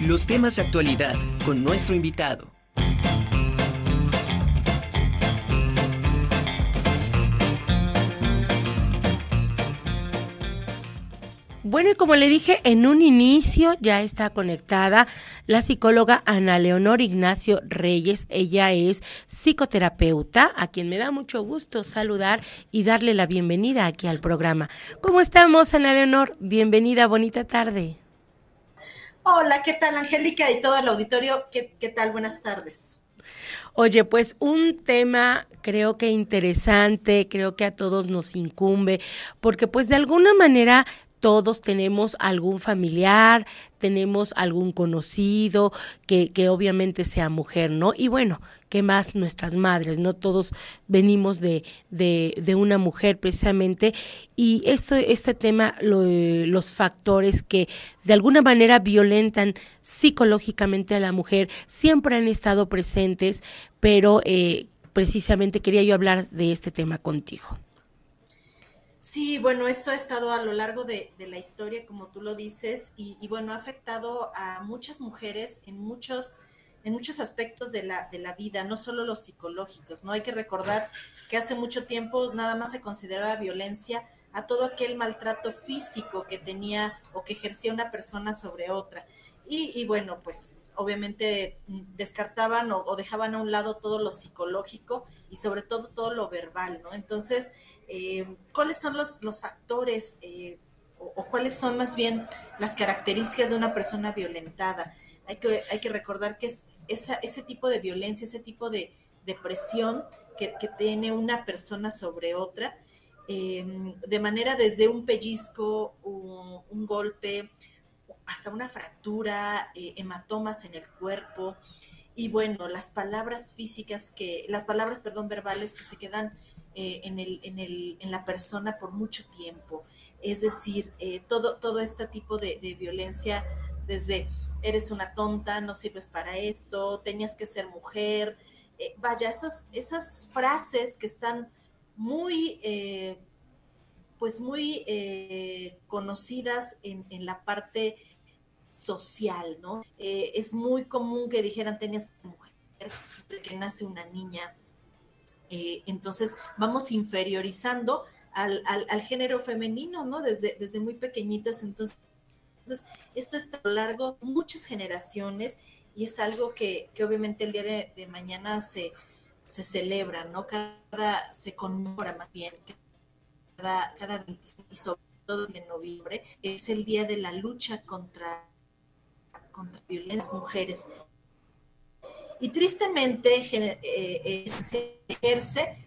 Los temas de actualidad con nuestro invitado. Bueno, y como le dije en un inicio, ya está conectada la psicóloga Ana Leonor Ignacio Reyes. Ella es psicoterapeuta, a quien me da mucho gusto saludar y darle la bienvenida aquí al programa. ¿Cómo estamos, Ana Leonor? Bienvenida, bonita tarde. Hola, ¿qué tal, Angélica y todo el auditorio? ¿Qué, qué tal? Buenas tardes. Oye, pues un tema creo que interesante, creo que a todos nos incumbe, porque pues de alguna manera todos tenemos algún familiar, tenemos algún conocido que, que, obviamente sea mujer, ¿no? Y bueno, ¿qué más nuestras madres? No todos venimos de, de, de una mujer precisamente. Y esto, este tema, lo, los factores que de alguna manera violentan psicológicamente a la mujer, siempre han estado presentes, pero eh, precisamente quería yo hablar de este tema contigo. Sí, bueno, esto ha estado a lo largo de, la historia, como tú lo dices, y, bueno, ha afectado a muchas mujeres en muchos, en muchos aspectos de la, de la vida, no solo los psicológicos, ¿no? Hay que recordar que hace mucho tiempo nada más se consideraba violencia a todo aquel maltrato físico que tenía o que ejercía una persona sobre otra. Y, bueno, pues obviamente descartaban o, o dejaban a un lado todo lo psicológico y sobre todo todo lo verbal, ¿no? Entonces, eh, cuáles son los, los factores eh, o, cuáles son más bien las características de una persona violentada. Hay que, hay que recordar que es esa, ese tipo de violencia, ese tipo de, presión que, que, tiene una persona sobre otra, eh, de manera desde un pellizco, un, un golpe, hasta una fractura, eh, hematomas en el cuerpo, y bueno, las palabras físicas que, las palabras, perdón, verbales que se quedan eh, en, el, en, el, en, la persona por mucho tiempo. Es decir, eh, todo, todo este tipo de, violencia, desde eres una tonta, no sirves para esto, tenías que ser mujer, eh, vaya, esas, esas frases que están muy, pues muy conocidas en, en, la parte social, ¿no? es muy común que dijeran tenías que ser mujer, que nace una niña, eh, entonces vamos interiorizando al, al, género femenino, ¿no? Desde, desde muy pequeñitas. Entonces, esto está a lo largo muchas generaciones y es algo que, que obviamente el día de, mañana se, se, celebra, ¿no? Cada, se conmemora más bien, cada, cada 25 y sobre todo de noviembre, es el día de la lucha contra, contra violencia mujeres y tristemente eh, eh, se ejerce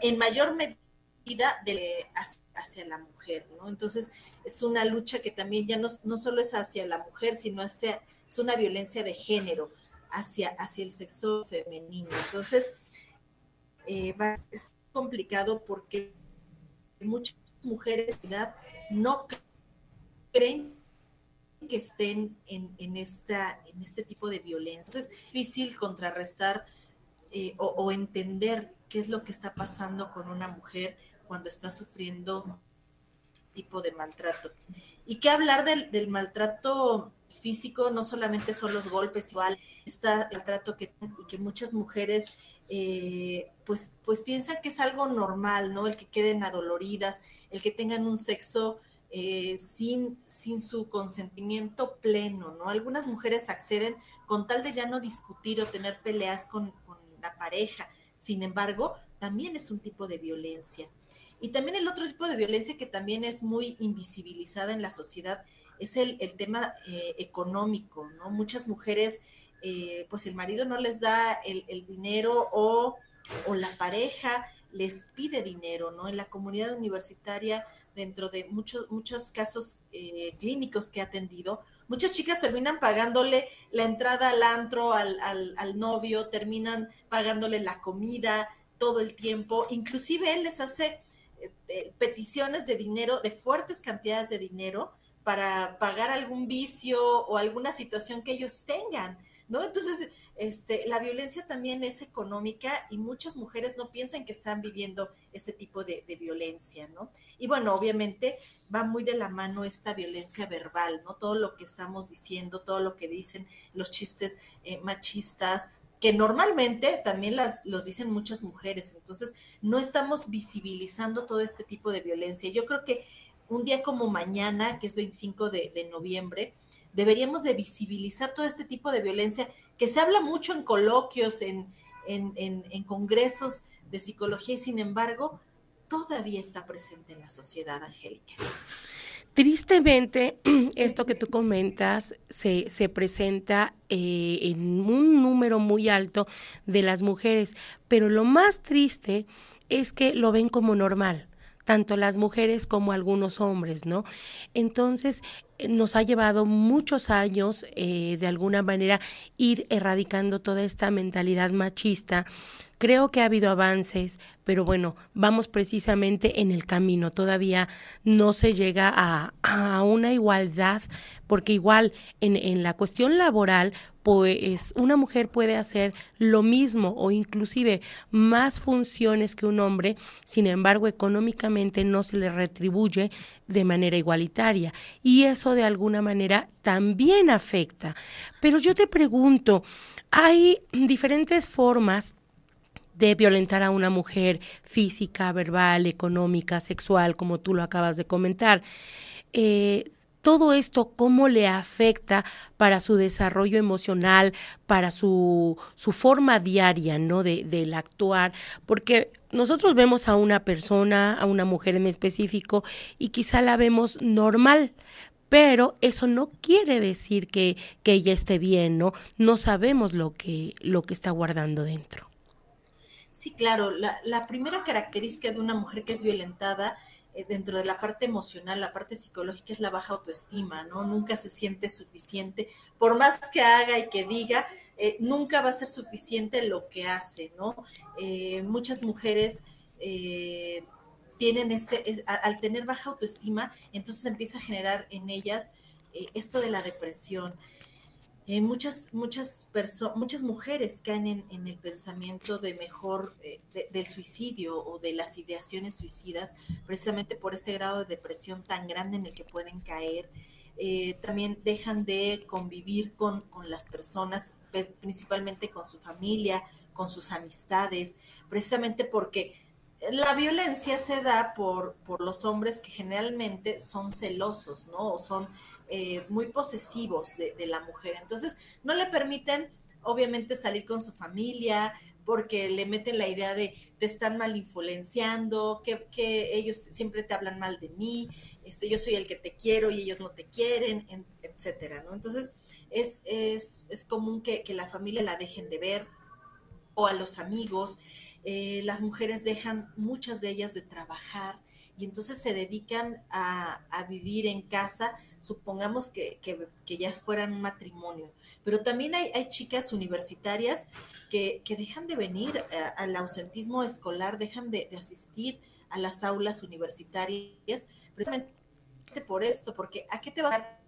en mayor medida de, hacia la mujer, ¿no? Entonces es una lucha que también ya no, no solo es hacia la mujer, sino hacia, es una violencia de género hacia, hacia el sexo femenino. Entonces eh, es complicado porque muchas mujeres no creen que estén en, en, esta, en este tipo de violencia. Es difícil contrarrestar eh, o, entender qué es lo que está pasando con una mujer cuando está sufriendo tipo de maltrato. Y qué hablar del, del maltrato físico, no solamente son los golpes, igual está el trato que, que muchas mujeres eh, pues, pues piensan que es algo normal, ¿no? El que queden adoloridas, el que tengan un sexo eh, sin, sin su consentimiento pleno, ¿no? Algunas mujeres acceden con tal de ya no discutir o tener peleas con, la pareja. Sin embargo, también es un tipo de violencia. Y también el otro tipo de violencia que también es muy invisibilizada en la sociedad es el, el tema eh, económico, ¿no? Muchas mujeres, eh, pues el marido no les da el, el dinero o, o, la pareja les pide dinero, ¿no? En la comunidad universitaria dentro de muchos, muchos casos eh, clínicos que he atendido, muchas chicas terminan pagándole la entrada al antro, al, al, novio, terminan pagándole la comida todo el tiempo, inclusive él les hace eh, eh, peticiones de dinero, de fuertes cantidades de dinero para pagar algún vicio o alguna situación que ellos tengan. ¿No? Entonces, este, la violencia también es económica y muchas mujeres no piensan que están viviendo este tipo de, violencia, ¿no? Y bueno, obviamente va muy de la mano esta violencia verbal, ¿no? Todo lo que estamos diciendo, todo lo que dicen los chistes eh, machistas, que normalmente también los dicen muchas mujeres. Entonces, no estamos visibilizando todo este tipo de violencia. Yo creo que un día como mañana, que es 25 de, noviembre, deberíamos de visibilizar todo este tipo de violencia que se habla mucho en coloquios, en, en, en congresos de psicología y sin embargo todavía está presente en la sociedad, Angélica. Tristemente, esto que tú comentas se, se presenta eh, en un número muy alto de las mujeres, pero lo más triste es que lo ven como normal tanto las mujeres como algunos hombres, ¿no? Entonces, nos ha llevado muchos años, eh, de alguna manera, ir erradicando toda esta mentalidad machista Creo que ha habido avances, pero bueno, vamos precisamente en el camino. Todavía no se llega a, una igualdad, porque igual en, en la cuestión laboral, pues una mujer puede hacer lo mismo o inclusive más funciones que un hombre, sin embargo económicamente no se le retribuye de manera igualitaria y eso de alguna manera también afecta. Pero yo te pregunto, hay diferentes formas de violentar a una mujer física, verbal, económica, sexual, como tú lo acabas de comentar. Eh, todo esto, ¿cómo le afecta para su desarrollo emocional, para su, su forma diaria, ¿no? De, del actuar, porque nosotros vemos a una persona, a una mujer en específico, y quizá la vemos normal, pero eso no quiere decir que, que ella esté bien, ¿no? No sabemos lo que, lo que está guardando dentro. Sí, claro. La, primera característica de una mujer que es violentada dentro de la parte emocional, la parte psicológica, es la baja autoestima, ¿no? Nunca se siente suficiente. Por más que haga y que diga, eh, nunca va a ser suficiente lo que hace, ¿no? Eh, muchas mujeres tienen este, al tener baja autoestima, entonces empieza a generar en ellas esto de la depresión. Eh, muchas, muchas, muchas mujeres caen en, el pensamiento de mejor eh, del suicidio o de las ideaciones suicidas, precisamente por este grado de depresión tan grande en el que pueden caer. Eh, también dejan de convivir con, con las personas, pues, principalmente con su familia, con sus amistades, precisamente porque la violencia se da por, por los hombres que generalmente son celosos, ¿no? O son eh, muy posesivos de, la mujer. Entonces, no le permiten, obviamente, salir con su familia, porque le meten la idea de te están mal influenciando, que, ellos siempre te hablan mal de mí, este, yo soy el que te quiero y ellos no te quieren, etcétera, ¿no? Entonces, es, es, es común que, la familia la dejen de ver o a los amigos. Eh, las mujeres dejan, muchas de ellas, de trabajar y entonces se dedican a, a vivir en casa supongamos que, ya fueran un matrimonio. Pero también hay, chicas universitarias que, dejan de venir eh, al ausentismo escolar, dejan de, asistir a las aulas universitarias, precisamente por esto, porque ¿a qué te vas a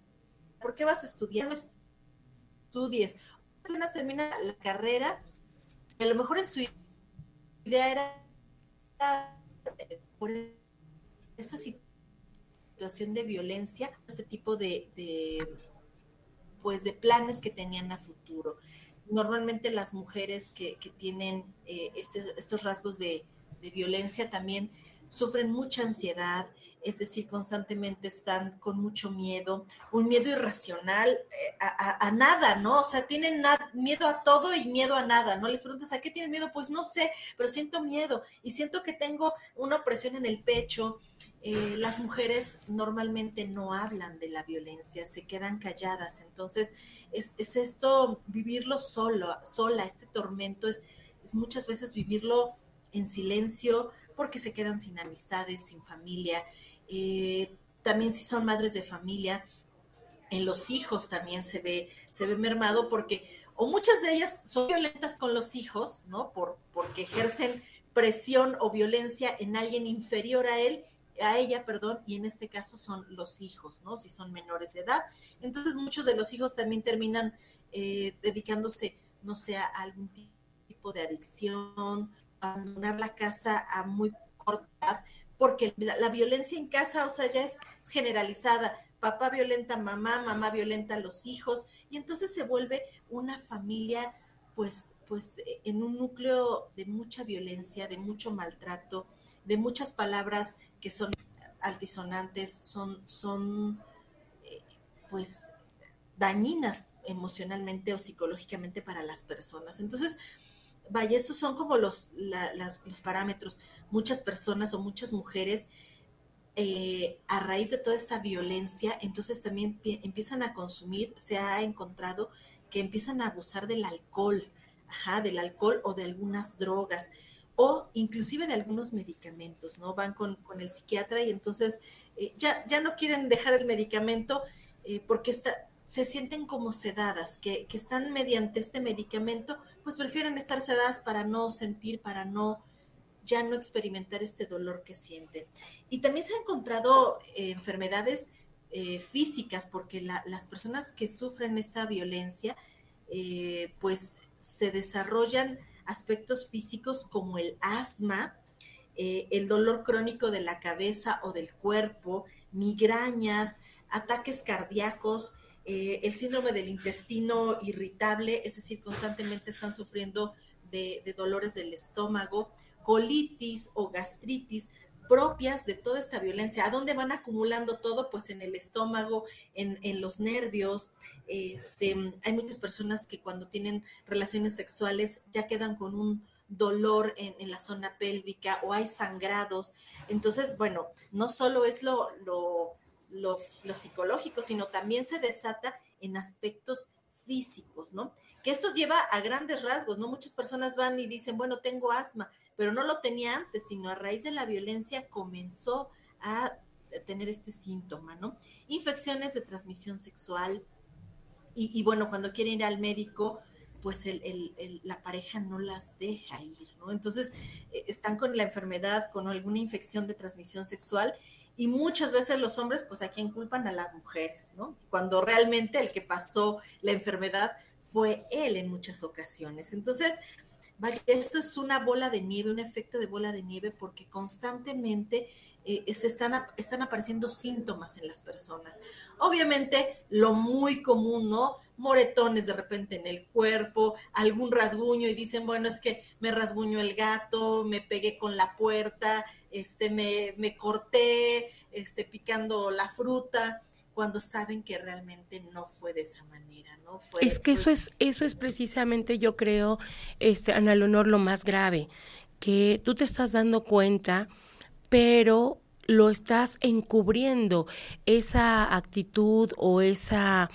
¿Por qué vas a estudiar? Estudies. Apenas termina la carrera, a lo mejor en su idea era eh, esa situación de violencia, este tipo de, pues de planes que tenían a futuro. Normalmente las mujeres que, tienen eh, este, estos rasgos de, de violencia también sufren mucha ansiedad, es decir, constantemente están con mucho miedo, un miedo irracional eh, a, nada, ¿no? O sea, tienen miedo a todo y miedo a nada, ¿no? Les preguntas, ¿a qué tienes miedo? Pues no sé, pero siento miedo y siento que tengo una opresión en el pecho. Eh, las mujeres normalmente no hablan de la violencia, se quedan calladas, entonces es, esto, vivirlo solo, sola, este tormento es, es muchas veces vivirlo en silencio porque se quedan sin amistades, sin familia, eh, también si son madres de familia, en los hijos también se ve, se ve mermado porque, o muchas de ellas son violentas con los hijos, ¿no? Por, porque ejercen presión o violencia en alguien inferior a él, a ella, perdón, y en este caso son los hijos, ¿no? Si son menores de edad. Entonces muchos de los hijos también terminan eh, dedicándose, no sé, a algún tipo de adicción, abandonar la casa a muy corta edad, porque la, violencia en casa, o sea, ya es generalizada. Papá violenta a mamá, mamá violenta a los hijos, y entonces se vuelve una familia, pues, pues, en un núcleo de mucha violencia, de mucho maltrato, de muchas palabras que son altisonantes, son, son eh, pues dañinas emocionalmente o psicológicamente para las personas. Entonces, vaya, esos son como los, los parámetros. Muchas personas o muchas mujeres, eh, a raíz de toda esta violencia, entonces también empiezan a consumir, se ha encontrado que empiezan a abusar del alcohol, ajá, del alcohol o de algunas drogas o inclusive de algunos medicamentos, ¿no? Van con, el psiquiatra y entonces eh, ya, ya no quieren dejar el medicamento eh, porque está, se sienten como sedadas, que, que, están mediante este medicamento, pues prefieren estar sedadas para no sentir, para no ya no experimentar este dolor que sienten. Y también se han encontrado eh, enfermedades físicas, porque las personas que sufren esa violencia, pues se desarrollan aspectos físicos como el asma, eh, el dolor crónico de la cabeza o del cuerpo, migrañas, ataques cardíacos, eh, el síndrome del intestino irritable, es decir, constantemente están sufriendo de dolores del estómago, colitis o gastritis, propias de toda esta violencia. ¿A dónde van acumulando todo? Pues en el estómago, en, en los nervios. Este, hay muchas personas que cuando tienen relaciones sexuales ya quedan con un dolor en, en, la zona pélvica o hay sangrados. Entonces, bueno, no solo es lo, lo, lo, lo psicológico, sino también se desata en aspectos físicos, ¿no? Que esto lleva a grandes rasgos, ¿no? Muchas personas van y dicen, bueno, tengo asma, pero no lo tenía antes, sino a raíz de la violencia comenzó a tener este síntoma, ¿no? Infecciones de transmisión sexual. Y, bueno, cuando quieren ir al médico, pues la pareja no las deja ir, ¿no? Entonces, eh, están con la enfermedad, con alguna infección de transmisión sexual y muchas veces los hombres, pues a quién culpan a las mujeres, ¿no? Cuando realmente el que pasó la enfermedad fue él en muchas ocasiones. Entonces, Vaya, esto es una bola de nieve, un efecto de bola de nieve, porque constantemente eh, se están, están apareciendo síntomas en las personas. Obviamente, lo muy común, ¿no? Moretones de repente en el cuerpo, algún rasguño y dicen, bueno, es que me rasguño el gato, me pegué con la puerta, este, me, me corté, este, picando la fruta cuando saben que realmente no fue de esa manera, ¿no? Fue, es que eso es, eso es precisamente, yo creo, este, Ana Leonor, lo más grave, que tú te estás dando cuenta, pero lo estás encubriendo, esa actitud o esa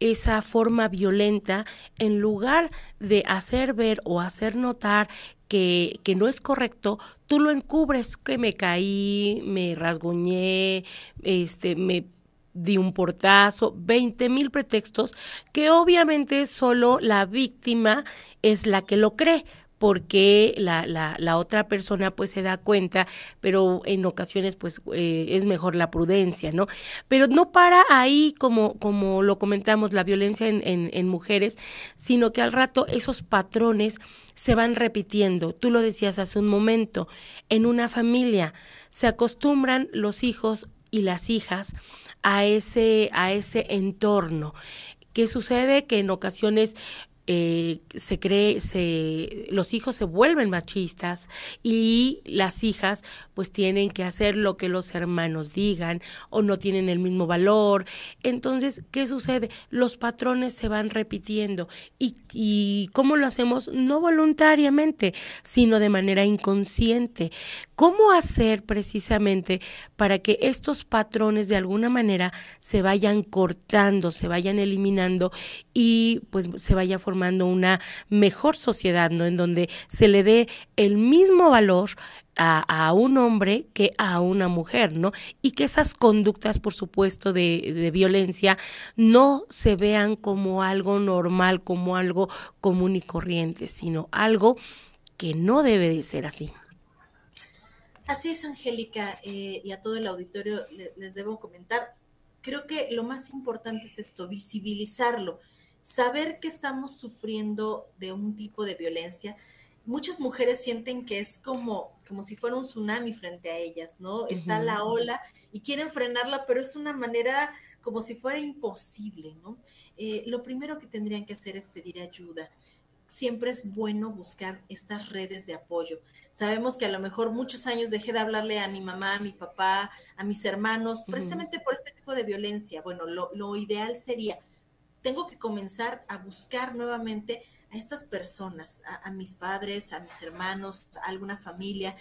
esa forma violenta en lugar de hacer ver o hacer notar que, que, no es correcto, tú lo encubres, que me caí, me rasguñé, este, me de un portazo, 20 mil pretextos que obviamente solo la víctima es la que lo cree porque la, la, otra persona pues se da cuenta, pero en ocasiones pues eh, es mejor la prudencia, ¿no? Pero no para ahí como, como lo comentamos, la violencia en, en, en mujeres, sino que al rato esos patrones se van repitiendo. Tú lo decías hace un momento, en una familia se acostumbran los hijos y las hijas a ese, a ese entorno. ¿Qué sucede? Que en ocasiones eh, se cree, se, los hijos se vuelven machistas y las hijas pues tienen que hacer lo que los hermanos digan o no tienen el mismo valor. Entonces, ¿qué sucede? Los patrones se van repitiendo y, ¿cómo lo hacemos? No voluntariamente, sino de manera inconsciente. ¿Cómo hacer precisamente para que estos patrones de alguna manera se vayan cortando, se vayan eliminando y pues se vaya formando una mejor sociedad, ¿no? En donde se le dé el mismo valor a, un hombre que a una mujer, ¿no? Y que esas conductas, por supuesto, de, de, violencia no se vean como algo normal, como algo común y corriente, sino algo que no debe de ser así. Así es, Angélica, eh, y a todo el auditorio les debo comentar, creo que lo más importante es esto, visibilizarlo. saber que estamos sufriendo de un tipo de violencia, muchas mujeres sienten que es como, como si fuera un tsunami frente a ellas, ¿no? Está la ola y quieren frenarla, pero es una manera como si fuera imposible, ¿no? Eh, lo primero que tendrían que hacer es pedir ayuda. Siempre es bueno buscar estas redes de apoyo. Sabemos que a lo mejor muchos años dejé de hablarle a mi mamá, a mi papá, a mis hermanos, precisamente por este tipo de violencia. Bueno, lo, lo ideal sería, tengo que comenzar a buscar nuevamente a estas personas, a, mis padres, a mis hermanos, a alguna familia.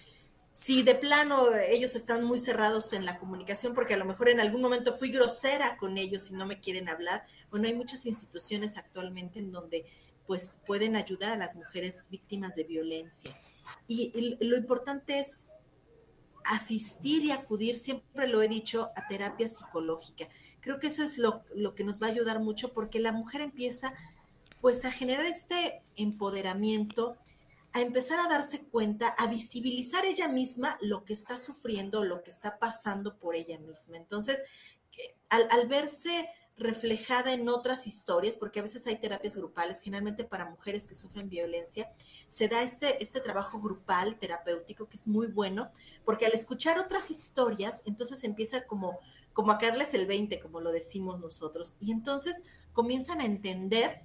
Si de plano ellos están muy cerrados en la comunicación, porque a lo mejor en algún momento fui grosera con ellos y no me quieren hablar, bueno, hay muchas instituciones actualmente en donde pues pueden ayudar a las mujeres víctimas de violencia. Y, lo importante es asistir y acudir, siempre lo he dicho, a terapia psicológica. Creo que eso es lo, lo que nos va a ayudar mucho porque la mujer empieza pues a generar este empoderamiento, a empezar a darse cuenta, a visibilizar ella misma lo que está sufriendo, lo que está pasando por ella misma. Entonces, al, verse reflejada en otras historias, porque a veces hay terapias grupales, generalmente para mujeres que sufren violencia, se da este, este trabajo grupal terapéutico que es muy bueno, porque al escuchar otras historias, entonces empieza como, como a caerles el 20, como lo decimos nosotros, y entonces comienzan a entender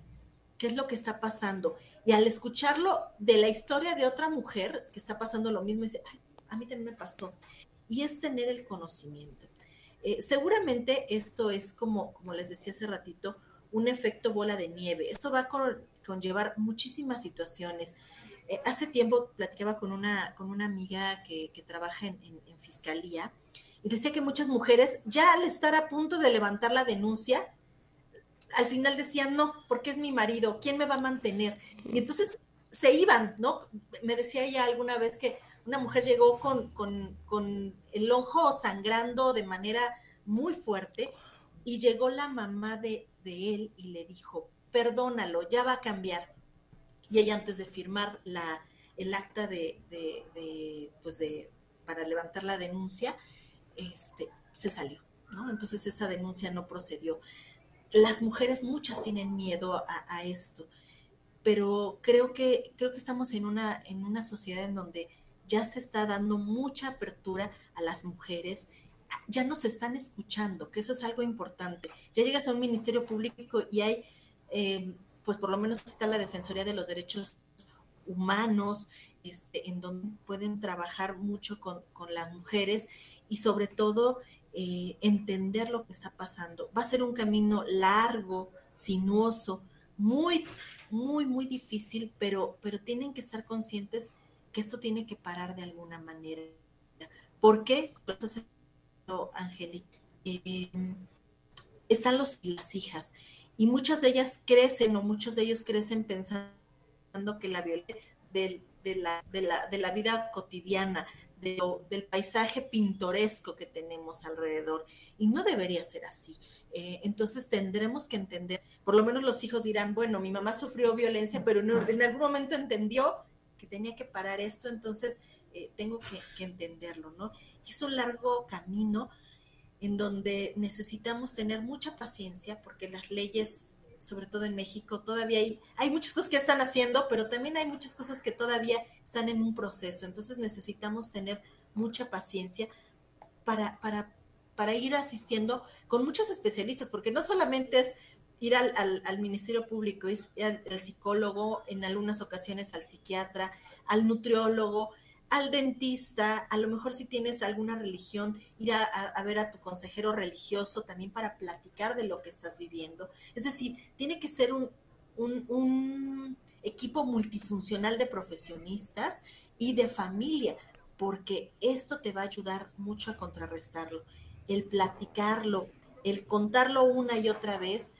qué es lo que está pasando. Y al escucharlo de la historia de otra mujer que está pasando lo mismo, dice, a mí también me pasó. Y es tener el conocimiento. Eh, seguramente esto es como, como les decía hace ratito, un efecto bola de nieve. Esto va a conllevar muchísimas situaciones. Eh, hace tiempo platicaba con una, con una amiga que, trabaja en, en, fiscalía y decía que muchas mujeres ya al estar a punto de levantar la denuncia, al final decían, no, porque es mi marido, ¿quién me va a mantener? Y entonces se iban, ¿no? Me decía ella alguna vez que una mujer llegó con, con, el ojo sangrando de manera muy fuerte y llegó la mamá de, él y le dijo, perdónalo, ya va a cambiar. Y ella antes de firmar la, el acta de, de, pues de, para levantar la denuncia, este, se salió, ¿no? Entonces esa denuncia no procedió las mujeres muchas tienen miedo a, esto, pero creo que, creo que estamos en una, en una sociedad en donde ya se está dando mucha apertura a las mujeres, ya nos están escuchando, que eso es algo importante. Ya llegas a un ministerio público y hay, eh, pues por lo menos está la Defensoría de los Derechos Humanos, este, en donde pueden trabajar mucho con, con las mujeres y sobre todo eh, entender lo que está pasando. Va a ser un camino largo, sinuoso, muy, muy, muy difícil, pero, pero tienen que estar conscientes que esto tiene que parar de alguna manera. ¿Por qué? Angélica, eh, están los, las hijas y muchas de ellas crecen o muchos de ellos crecen pensando que la violencia de, la, de, la, de la vida cotidiana, del paisaje pintoresco que tenemos alrededor. Y no debería ser así. Eh, entonces tendremos que entender, por lo menos los hijos dirán, bueno, mi mamá sufrió violencia, pero en, algún momento entendió que tenía que parar esto, entonces eh, tengo que, que entenderlo, ¿no? Es un largo camino en donde necesitamos tener mucha paciencia porque las leyes sobre todo en México, todavía hay, hay muchas cosas que están haciendo, pero también hay muchas cosas que todavía están en un proceso. Entonces necesitamos tener mucha paciencia para, para, para ir asistiendo con muchos especialistas, porque no solamente es ir al, al, Ministerio Público, es al, al, psicólogo, en algunas ocasiones al psiquiatra, al nutriólogo, al dentista, a lo mejor si tienes alguna religión, ir a, ver a tu consejero religioso también para platicar de lo que estás viviendo. Es decir, tiene que ser un, un equipo multifuncional de profesionistas y de familia, porque esto te va a ayudar mucho a contrarrestarlo. El platicarlo, el contarlo una y otra vez,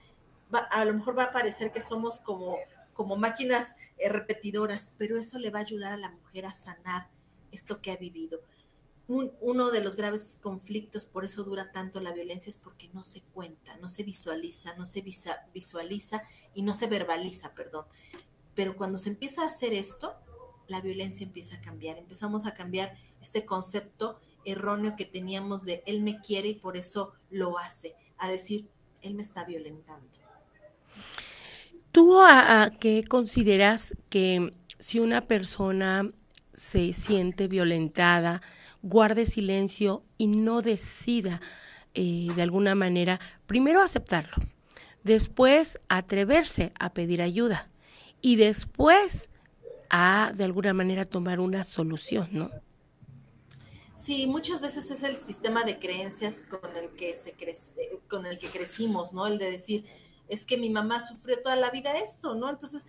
a lo mejor va a parecer que somos como, como máquinas eh, repetidoras, pero eso le va a ayudar a la mujer a sanar esto que ha vivido. uno de los graves conflictos, por eso dura tanto la violencia, es porque no se cuenta, no se visualiza, no se visualiza y no se verbaliza, perdón. Pero cuando se empieza a hacer esto, la violencia empieza a cambiar. Empezamos a cambiar este concepto erróneo que teníamos de él me quiere y por eso lo hace, a decir, él me está violentando. ¿Tú a, qué consideras que si una persona se siente violentada, guarde silencio y no decida eh, de alguna manera, primero aceptarlo, después atreverse a pedir ayuda y después a de alguna manera tomar una solución, ¿no? Sí, muchas veces es el sistema de creencias con el que se crece, con el que crecimos, ¿no? El de decir, es que mi mamá sufrió toda la vida esto, ¿no? Entonces,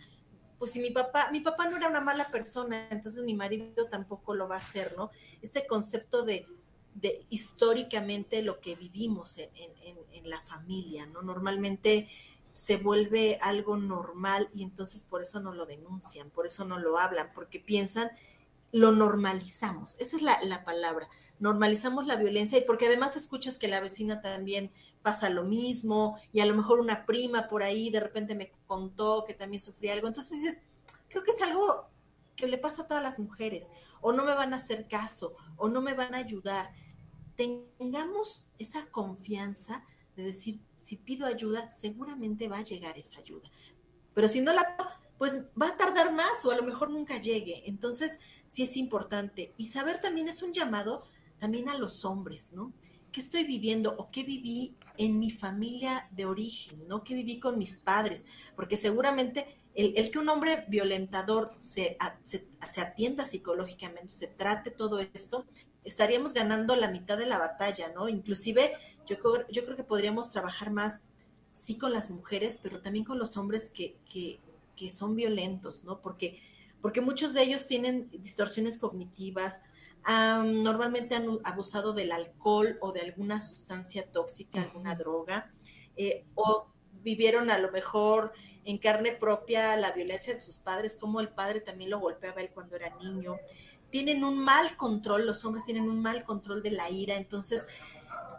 pues si mi papá, mi papá no era una mala persona, entonces mi marido tampoco lo va a hacer, ¿no? Este concepto de, de históricamente lo que vivimos en, en, en, la familia, ¿no? Normalmente se vuelve algo normal y entonces por eso no lo denuncian, por eso no lo hablan, porque piensan, lo normalizamos, esa es la, la palabra, normalizamos la violencia y porque además escuchas que la vecina también pasa lo mismo y a lo mejor una prima por ahí de repente me contó que también sufría algo. Entonces dices, creo que es algo que le pasa a todas las mujeres, o no me van a hacer caso, o no me van a ayudar. Tengamos esa confianza de decir, si pido ayuda, seguramente va a llegar esa ayuda. Pero si no la, pues va a tardar más o a lo mejor nunca llegue. Entonces, sí es importante. Y saber también es un llamado también a los hombres, ¿no? ¿Qué estoy viviendo o qué viví en mi familia de origen, ¿no? ¿Qué viví con mis padres? Porque seguramente el, que un hombre violentador se, se, atienda psicológicamente, se trate todo esto, estaríamos ganando la mitad de la batalla, ¿no? Inclusive yo, yo creo que podríamos trabajar más, sí, con las mujeres, pero también con los hombres que, que son violentos, ¿no? Porque, porque muchos de ellos tienen distorsiones cognitivas, normalmente han abusado del alcohol o de alguna sustancia tóxica, alguna droga, eh, o vivieron a lo mejor en carne propia la violencia de sus padres, como el padre también lo golpeaba él cuando era niño. Tienen un mal control, los hombres tienen un mal control de la ira, entonces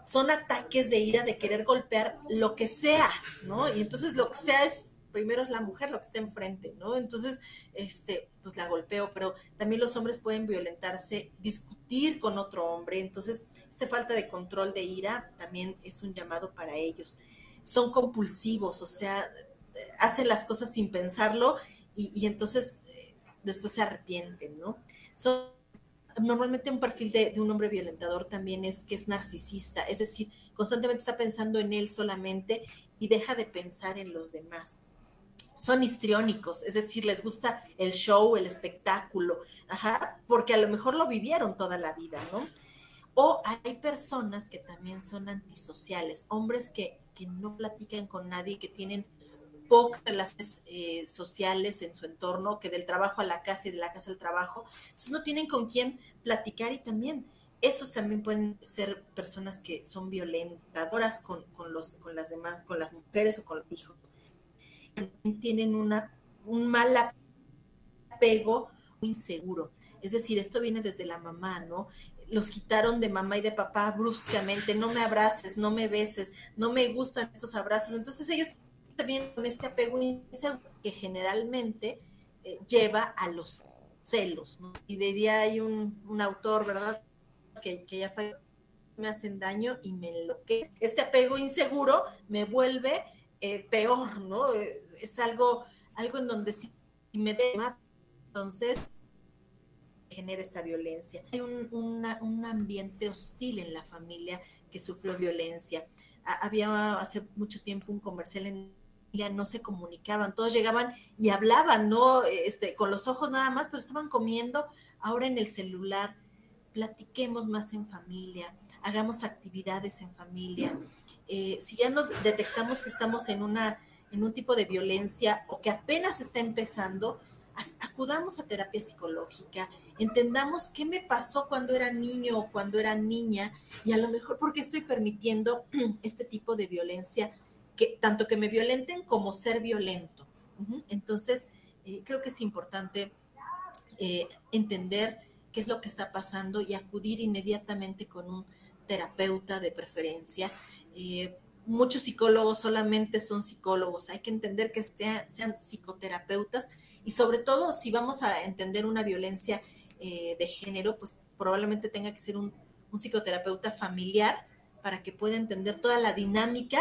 son ataques de ira de querer golpear lo que sea, ¿no? Y entonces lo que sea es primero es la mujer lo que está enfrente, ¿no? Entonces, este, pues la golpeo, pero también los hombres pueden violentarse, discutir con otro hombre, entonces, esta falta de control de ira también es un llamado para ellos. Son compulsivos, o sea, hacen las cosas sin pensarlo y, entonces eh, después se arrepienten, ¿no? Son normalmente un perfil de, de, un hombre violentador también es que es narcisista, es decir, constantemente está pensando en él solamente y deja de pensar en los demás son histriónicos, es decir, les gusta el show, el espectáculo, ajá, porque a lo mejor lo vivieron toda la vida, ¿no? O hay personas que también son antisociales, hombres que, que no platican con nadie, que tienen pocas relaciones eh, sociales en su entorno, que del trabajo a la casa y de la casa al trabajo, entonces no tienen con quién platicar y también esos también pueden ser personas que son violentadoras con, con, los, con las demás, con las mujeres o con los hijos tienen una, un mal apego inseguro. Es decir, esto viene desde la mamá, ¿no? Los quitaron de mamá y de papá bruscamente, no me abraces, no me beses, no me gustan estos abrazos. Entonces ellos también con este apego inseguro que generalmente eh, lleva a los celos, ¿no? Y diría hay un, autor, ¿verdad? Que, que ya fue, me hacen daño y me enloquece. Este apego inseguro me vuelve eh, peor, ¿no? Eh, es algo, algo en donde si me dema, entonces genera esta violencia. Hay un, un, ambiente hostil en la familia que sufrió violencia. había hace mucho tiempo un comercial en no se comunicaban, todos llegaban y hablaban, ¿no? Este, con los ojos nada más, pero estaban comiendo ahora en el celular. Platiquemos más en familia, hagamos actividades en familia. Eh, si ya nos detectamos que estamos en, una, en un tipo de violencia o que apenas está empezando, acudamos a terapia psicológica, entendamos qué me pasó cuando era niño o cuando era niña y a lo mejor porque estoy permitiendo este tipo de violencia, que tanto que me violenten como ser violento. Entonces, eh, creo que es importante eh, entender qué es lo que está pasando y acudir inmediatamente con un terapeuta de preferencia. Eh, muchos psicólogos solamente son psicólogos, hay que entender que sean, psicoterapeutas y sobre todo si vamos a entender una violencia eh, de género, pues probablemente tenga que ser un, psicoterapeuta familiar para que pueda entender toda la dinámica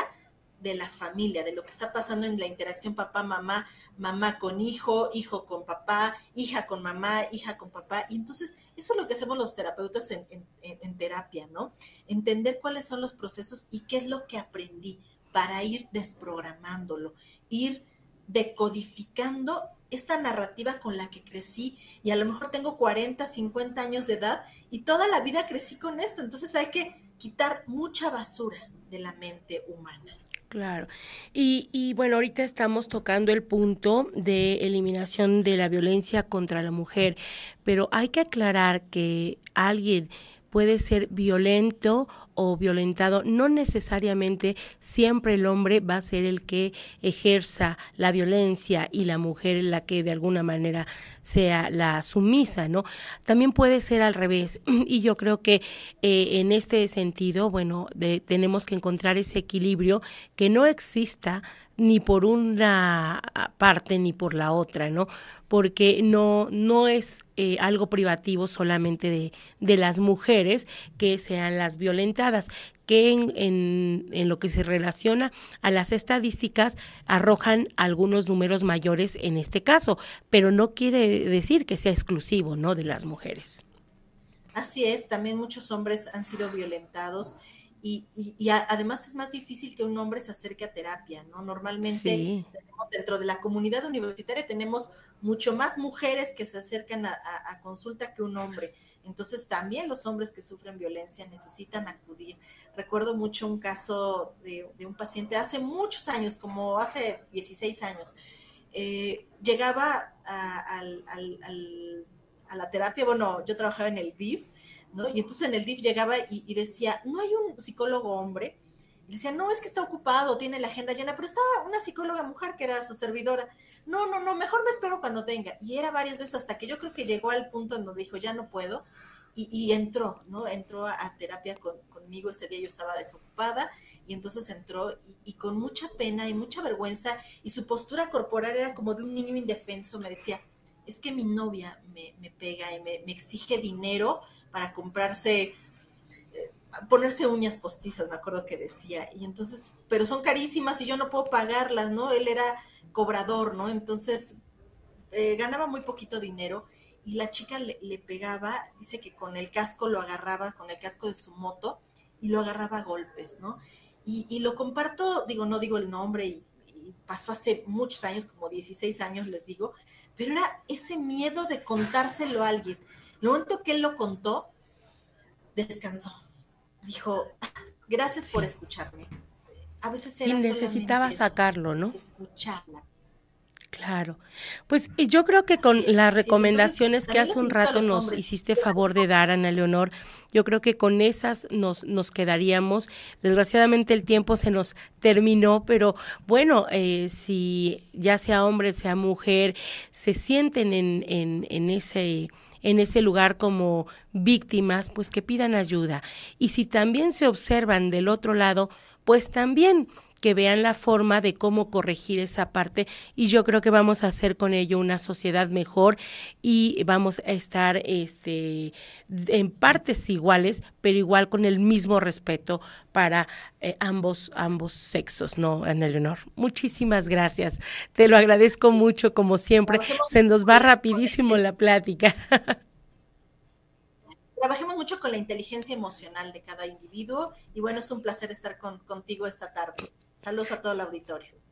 de la familia, de lo que está pasando en la interacción papá-mamá, mamá con hijo, hijo con papá, hija con mamá, hija con papá. Y entonces eso es lo que hacemos los terapeutas en, en terapia, ¿no? Entender cuáles son los procesos y qué es lo que aprendí para ir desprogramándolo, ir decodificando esta narrativa con la que crecí y a lo mejor tengo 40, 50 años de edad y toda la vida crecí con esto. Entonces hay que quitar mucha basura de la mente humana. Claro. Y, y, bueno, ahorita estamos tocando el punto de eliminación de la violencia contra la mujer, pero hay que aclarar que alguien puede ser violento o violentado, no necesariamente siempre el hombre va a ser el que ejerza la violencia y la mujer la que de alguna manera sea la sumisa, ¿no? También puede ser al revés. Y yo creo que eh, en este sentido, bueno, tenemos que encontrar ese equilibrio que no exista ni por una parte ni por la otra, ¿no? Porque no, no es eh, algo privativo solamente de, de, las mujeres que sean las violentadas, que en, en, en, lo que se relaciona a las estadísticas arrojan algunos números mayores en este caso, pero no quiere decir que sea exclusivo, ¿no? De las mujeres. Así es, también muchos hombres han sido violentados y, además es más difícil que un hombre se acerque a terapia, ¿no? Normalmente dentro de la comunidad universitaria tenemos mucho más mujeres que se acercan a, consulta que un hombre. Entonces también los hombres que sufren violencia necesitan acudir. Recuerdo mucho un caso de, un paciente hace muchos años, como hace 16 años. Eh, llegaba a, a, la terapia, bueno, yo trabajaba en el DIF y entonces en el DIF llegaba y, decía, no hay un psicólogo hombre. Y decía, no, es que está ocupado, tiene la agenda llena, pero estaba una psicóloga mujer que era su servidora. No, no, no, mejor me espero cuando venga. Y era varias veces hasta que yo creo que llegó al punto en donde dijo, ya no puedo. Y, entró, ¿no? Entró a, terapia conmigo. Ese día yo estaba desocupada y entonces entró y, con mucha pena y mucha vergüenza y su postura corporal era como de un niño indefenso. Me decía, es que mi novia me, pega y me, exige dinero para comprarse, eh, ponerse uñas postizas, me acuerdo que decía. Y entonces, pero son carísimas y yo no puedo pagarlas, ¿no? Él era cobrador, ¿no? Entonces, eh, ganaba muy poquito dinero y la chica le, pegaba, dice que con el casco lo agarraba, con el casco de su moto, y lo agarraba a golpes, ¿no? Y, lo comparto, digo, no digo el nombre, y, y, pasó hace muchos años, como 16 años, les digo, pero era ese miedo de contárselo a alguien. El momento que él lo contó, descansó. Dijo, gracias por escucharme. A veces sí, necesitaba sacarlo, ¿no? Escucharla. Claro. Pues yo creo que con las recomendaciones que hace un rato nos hiciste favor de dar, Ana Leonor, yo creo que con esas nos, nos quedaríamos. Desgraciadamente el tiempo se nos terminó, pero bueno, eh, si ya sea hombre, sea mujer, se sienten en, en, en ese en ese lugar como víctimas, pues que pidan ayuda. Y si también se observan del otro lado, pues también que vean la forma de cómo corregir esa parte y yo creo que vamos a hacer con ello una sociedad mejor y vamos a estar este en partes iguales, pero igual con el mismo respeto para eh, ambos ambos sexos, ¿no, Ana Leonor? Muchísimas gracias. Te lo agradezco mucho como siempre. Se nos va rapidísimo la plática. Trabajemos mucho con la inteligencia emocional de cada individuo y bueno, es un placer estar con, contigo esta tarde. Saludos a todo el auditorio.